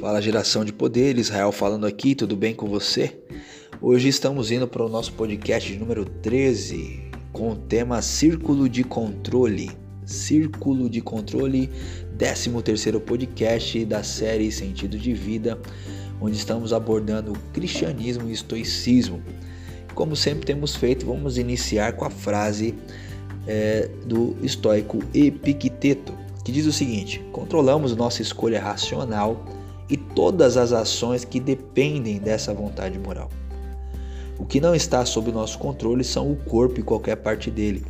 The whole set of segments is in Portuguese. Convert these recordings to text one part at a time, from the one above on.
Fala geração de poder, Israel falando aqui, tudo bem com você? Hoje estamos indo para o nosso podcast número 13 com o tema Círculo de Controle. Círculo de Controle, 13 terceiro podcast da série Sentido de Vida, onde estamos abordando o cristianismo e estoicismo. Como sempre temos feito, vamos iniciar com a frase é, do estoico Epicteto, que diz o seguinte: controlamos nossa escolha racional e todas as ações que dependem dessa vontade moral. O que não está sob nosso controle são o corpo e qualquer parte dele,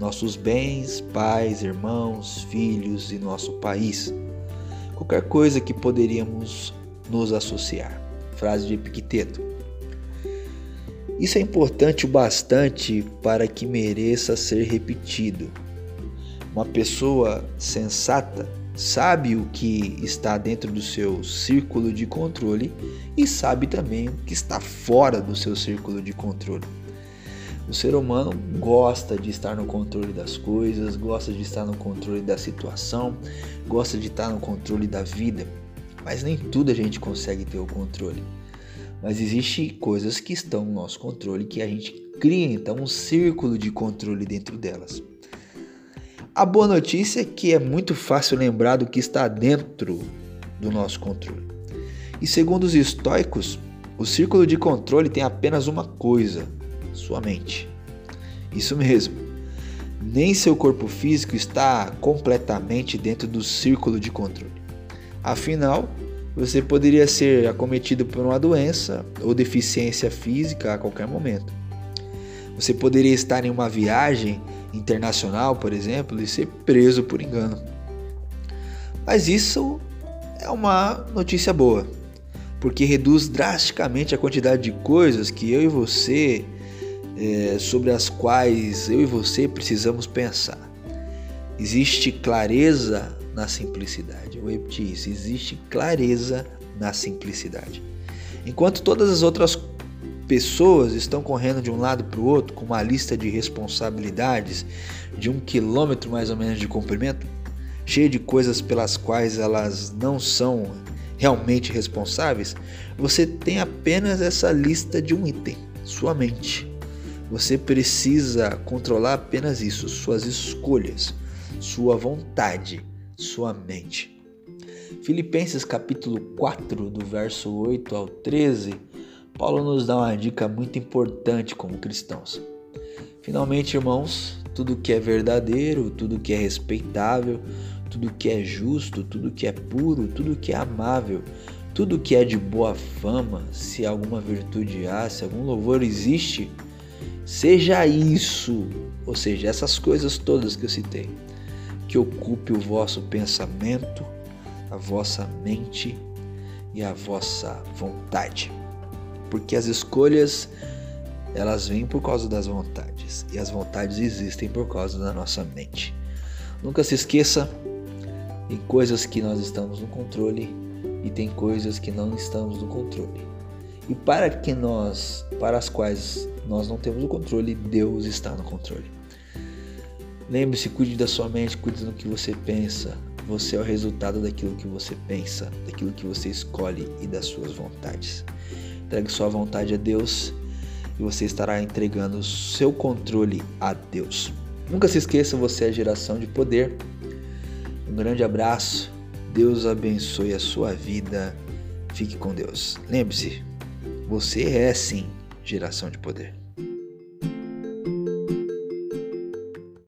nossos bens, pais, irmãos, filhos e nosso país. Qualquer coisa que poderíamos nos associar. Frase de Epicteto. Isso é importante o bastante para que mereça ser repetido. Uma pessoa sensata sabe o que está dentro do seu círculo de controle e sabe também o que está fora do seu círculo de controle. O ser humano gosta de estar no controle das coisas, gosta de estar no controle da situação, gosta de estar no controle da vida, mas nem tudo a gente consegue ter o controle. Mas existe coisas que estão no nosso controle que a gente cria então um círculo de controle dentro delas. A boa notícia é que é muito fácil lembrar do que está dentro do nosso controle. E segundo os estoicos, o círculo de controle tem apenas uma coisa: sua mente. Isso mesmo. Nem seu corpo físico está completamente dentro do círculo de controle. Afinal, você poderia ser acometido por uma doença ou deficiência física a qualquer momento. Você poderia estar em uma viagem internacional, por exemplo, e ser preso por engano. Mas isso é uma notícia boa, porque reduz drasticamente a quantidade de coisas que eu e você, é, sobre as quais eu e você precisamos pensar. Existe clareza na simplicidade. Eu repeti isso, existe clareza na simplicidade. Enquanto todas as outras pessoas estão correndo de um lado para o outro com uma lista de responsabilidades de um quilômetro mais ou menos de comprimento, cheia de coisas pelas quais elas não são realmente responsáveis, você tem apenas essa lista de um item, sua mente. Você precisa controlar apenas isso, suas escolhas, sua vontade, sua mente. Filipenses capítulo 4, do verso 8 ao 13, Paulo nos dá uma dica muito importante como cristãos. Finalmente, irmãos, tudo que é verdadeiro, tudo que é respeitável, tudo que é justo, tudo que é puro, tudo que é amável, tudo que é de boa fama, se alguma virtude há, se algum louvor existe, seja isso, ou seja, essas coisas todas que eu citei, que ocupe o vosso pensamento, a vossa mente e a vossa vontade porque as escolhas elas vêm por causa das vontades e as vontades existem por causa da nossa mente. Nunca se esqueça, tem coisas que nós estamos no controle e tem coisas que não estamos no controle. E para que nós, para as quais nós não temos o controle, Deus está no controle. Lembre-se, cuide da sua mente, cuide do que você pensa. Você é o resultado daquilo que você pensa, daquilo que você escolhe e das suas vontades. Entregue sua vontade a Deus e você estará entregando o seu controle a Deus. Nunca se esqueça, você é geração de poder. Um grande abraço. Deus abençoe a sua vida. Fique com Deus. Lembre-se, você é sim geração de poder.